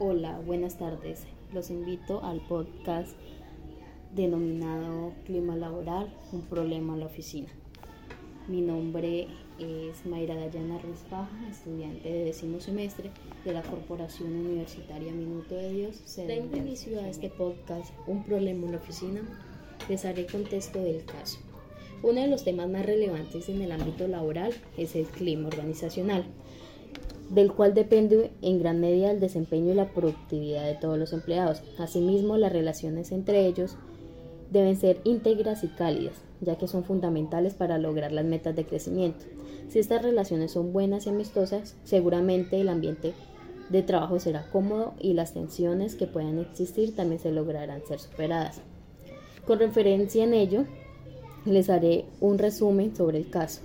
Hola, buenas tardes. Los invito al podcast denominado Clima Laboral, un problema en la oficina. Mi nombre es Mayra Dayana Ruiz Faja, estudiante de décimo semestre de la Corporación Universitaria Minuto de Dios. Dando inicio a este podcast, Un problema en la oficina, les haré contexto del caso. Uno de los temas más relevantes en el ámbito laboral es el clima organizacional del cual depende en gran medida el desempeño y la productividad de todos los empleados. Asimismo, las relaciones entre ellos deben ser íntegras y cálidas, ya que son fundamentales para lograr las metas de crecimiento. Si estas relaciones son buenas y amistosas, seguramente el ambiente de trabajo será cómodo y las tensiones que puedan existir también se lograrán ser superadas. Con referencia en ello, les haré un resumen sobre el caso.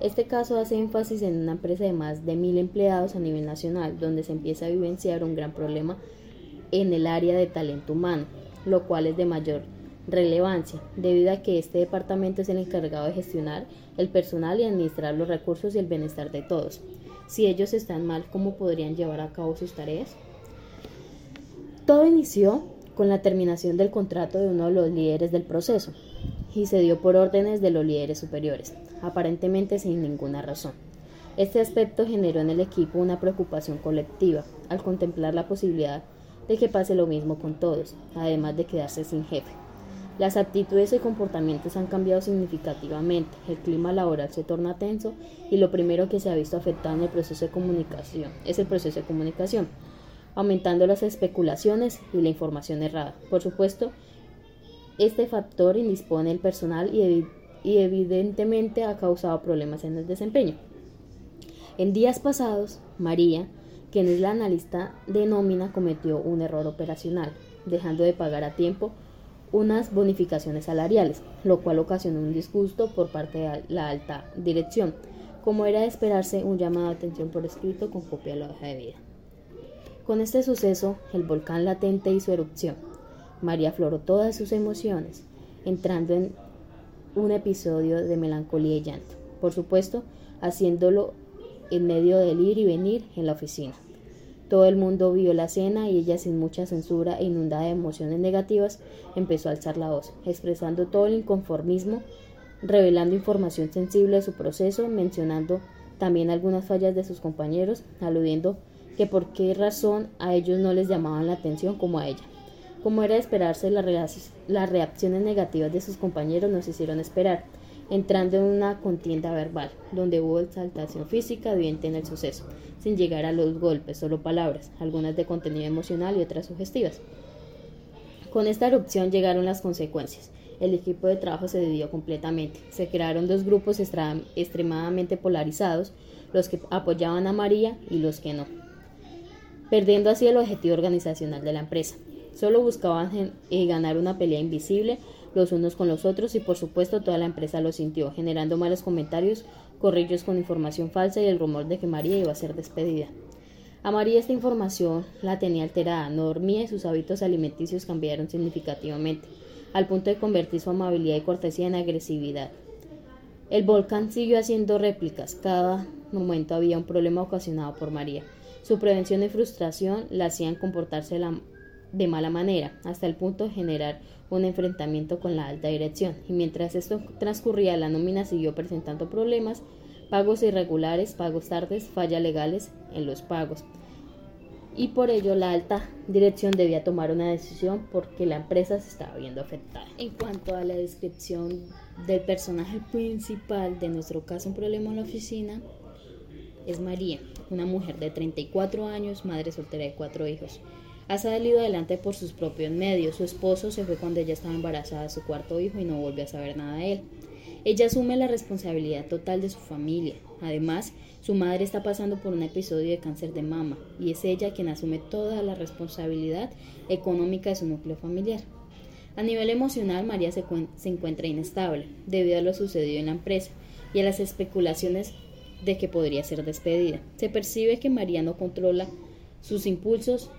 Este caso hace énfasis en una empresa de más de mil empleados a nivel nacional, donde se empieza a vivenciar un gran problema en el área de talento humano, lo cual es de mayor relevancia, debido a que este departamento es el encargado de gestionar el personal y administrar los recursos y el bienestar de todos. Si ellos están mal, ¿cómo podrían llevar a cabo sus tareas? Todo inició con la terminación del contrato de uno de los líderes del proceso y se dio por órdenes de los líderes superiores aparentemente sin ninguna razón. Este aspecto generó en el equipo una preocupación colectiva al contemplar la posibilidad de que pase lo mismo con todos, además de quedarse sin jefe. Las actitudes y comportamientos han cambiado significativamente, el clima laboral se torna tenso y lo primero que se ha visto afectado en el proceso de comunicación es el proceso de comunicación, aumentando las especulaciones y la información errada. Por supuesto, este factor indispone el personal y y evidentemente ha causado problemas en el desempeño. En días pasados, María, quien es la analista de nómina, cometió un error operacional, dejando de pagar a tiempo unas bonificaciones salariales, lo cual ocasionó un disgusto por parte de la alta dirección, como era de esperarse un llamado de atención por escrito con copia de la hoja de vida. Con este suceso, el volcán latente hizo erupción. María afloró todas sus emociones, entrando en un episodio de melancolía y llanto, por supuesto, haciéndolo en medio del ir y venir en la oficina. Todo el mundo vio la escena y ella sin mucha censura e inundada de emociones negativas empezó a alzar la voz, expresando todo el inconformismo, revelando información sensible de su proceso, mencionando también algunas fallas de sus compañeros, aludiendo que por qué razón a ellos no les llamaban la atención como a ella. Como era de esperarse, las reacciones negativas de sus compañeros nos hicieron esperar, entrando en una contienda verbal, donde hubo exaltación física evidente en el suceso, sin llegar a los golpes, solo palabras, algunas de contenido emocional y otras sugestivas. Con esta erupción llegaron las consecuencias. El equipo de trabajo se dividió completamente. Se crearon dos grupos extremadamente polarizados, los que apoyaban a María y los que no, perdiendo así el objetivo organizacional de la empresa. Solo buscaban eh, ganar una pelea invisible los unos con los otros y por supuesto toda la empresa lo sintió, generando malos comentarios, corrillos con información falsa y el rumor de que María iba a ser despedida. A María esta información la tenía alterada, no dormía y sus hábitos alimenticios cambiaron significativamente, al punto de convertir su amabilidad y cortesía en agresividad. El volcán siguió haciendo réplicas, cada momento había un problema ocasionado por María. Su prevención y frustración la hacían comportarse la de mala manera, hasta el punto de generar un enfrentamiento con la alta dirección. Y mientras esto transcurría, la nómina siguió presentando problemas, pagos irregulares, pagos tardes, fallas legales en los pagos. Y por ello la alta dirección debía tomar una decisión porque la empresa se estaba viendo afectada. En cuanto a la descripción del personaje principal de nuestro caso, un problema en la oficina, es María, una mujer de 34 años, madre soltera de cuatro hijos. Ha salido adelante por sus propios medios. Su esposo se fue cuando ella estaba embarazada de su cuarto hijo y no volvió a saber nada de él. Ella asume la responsabilidad total de su familia. Además, su madre está pasando por un episodio de cáncer de mama y es ella quien asume toda la responsabilidad económica de su núcleo familiar. A nivel emocional, María se, se, encuentra inestable debido a lo sucedido en la empresa y a las especulaciones de que podría ser despedida. Se percibe que María no controla sus impulsos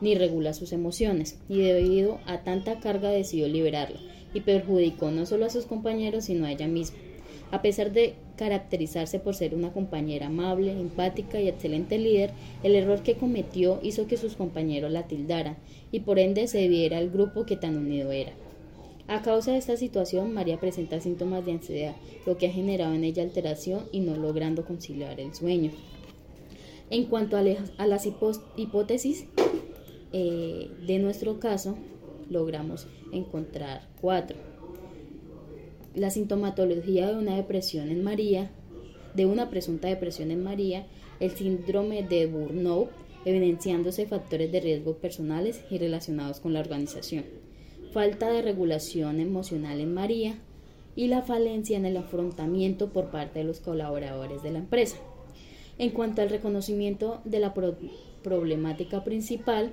ni regula sus emociones, y debido a tanta carga decidió liberarlo, y perjudicó no solo a sus compañeros, sino a ella misma. A pesar de caracterizarse por ser una compañera amable, empática y excelente líder, el error que cometió hizo que sus compañeros la tildaran y por ende se viera el grupo que tan unido era. A causa de esta situación, María presenta síntomas de ansiedad, lo que ha generado en ella alteración y no logrando conciliar el sueño. En cuanto a, las hipótesis eh, de nuestro caso, logramos encontrar cuatro. La sintomatología de una depresión en María, de una presunta depresión en María, el síndrome de Burnout, evidenciándose factores de riesgo personales y relacionados con la organización falta de regulación emocional en María y la falencia en el afrontamiento por parte de los colaboradores de la empresa. En cuanto al reconocimiento de la problemática principal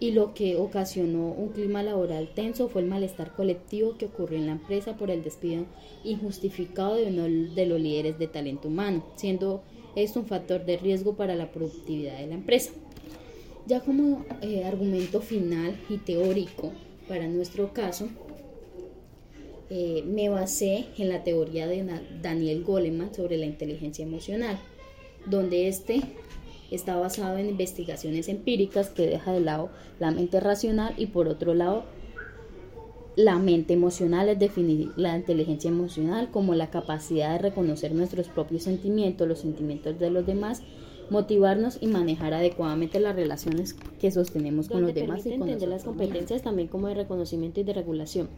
y lo que ocasionó un clima laboral tenso fue el malestar colectivo que ocurrió en la empresa por el despido injustificado de uno de los líderes de talento humano, siendo esto un factor de riesgo para la productividad de la empresa. Ya como eh, argumento final y teórico para nuestro caso, eh, me basé en la teoría de Daniel Goleman sobre la inteligencia emocional, donde este está basado en investigaciones empíricas que deja de lado la mente racional y por otro lado la mente emocional es definir la inteligencia emocional como la capacidad de reconocer nuestros propios sentimientos, los sentimientos de los demás motivarnos y manejar adecuadamente las relaciones que sostenemos con los demás y entender las competencias también como de reconocimiento y de regulación.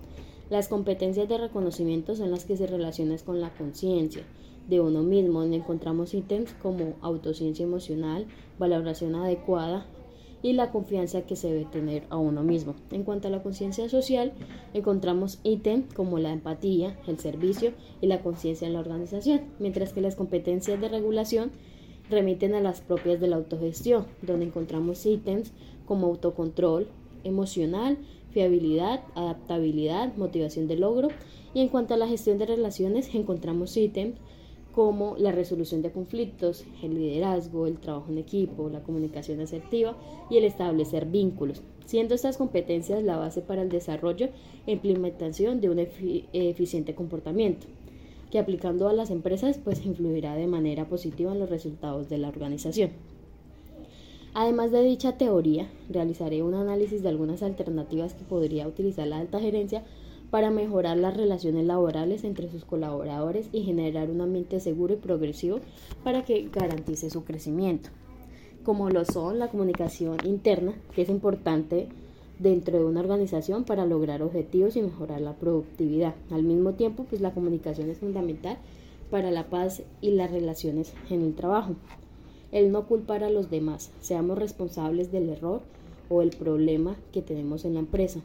Las competencias de reconocimiento son las que se relacionan con la conciencia de uno mismo, donde encontramos ítems como autociencia emocional, valoración adecuada y la confianza que se debe tener a uno mismo. En cuanto a la conciencia social, encontramos ítems como la empatía, el servicio y la conciencia en la organización, mientras que las competencias de regulación remiten a las propias de la autogestión, donde encontramos ítems como autocontrol emocional, fiabilidad, adaptabilidad, motivación de logro. Y en cuanto a la gestión de relaciones, encontramos ítems como la resolución de conflictos, el liderazgo, el trabajo en equipo, la comunicación asertiva y el establecer vínculos, siendo estas competencias la base para el desarrollo e implementación de un eficiente comportamiento que aplicando a las empresas pues influirá de manera positiva en los resultados de la organización. Además de dicha teoría, realizaré un análisis de algunas alternativas que podría utilizar la alta gerencia para mejorar las relaciones laborales entre sus colaboradores y generar un ambiente seguro y progresivo para que garantice su crecimiento, como lo son la comunicación interna, que es importante dentro de una organización para lograr objetivos y mejorar la productividad. Al mismo tiempo, pues la comunicación es fundamental para la paz y las relaciones en el trabajo. El no culpar a los demás, seamos responsables del error o el problema que tenemos en la empresa,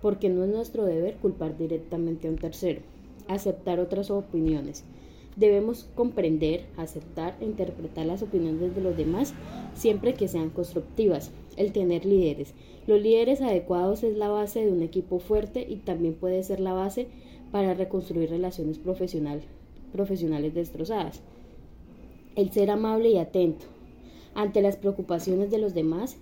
porque no es nuestro deber culpar directamente a un tercero, aceptar otras opiniones. Debemos comprender, aceptar e interpretar las opiniones de los demás siempre que sean constructivas. El tener líderes. Los líderes adecuados es la base de un equipo fuerte y también puede ser la base para reconstruir relaciones profesional, profesionales destrozadas. El ser amable y atento ante las preocupaciones de los demás.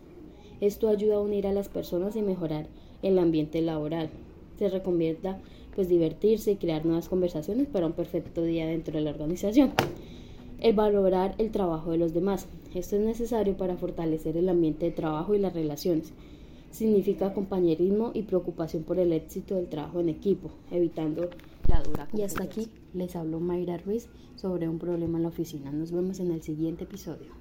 Esto ayuda a unir a las personas y mejorar el ambiente laboral. Se recomienda pues divertirse y crear nuevas conversaciones para un perfecto día dentro de la organización. El valorar el trabajo de los demás. Esto es necesario para fortalecer el ambiente de trabajo y las relaciones. Significa compañerismo y preocupación por el éxito del trabajo en equipo, evitando la dura. Y hasta aquí les habló Mayra Ruiz sobre un problema en la oficina. Nos vemos en el siguiente episodio.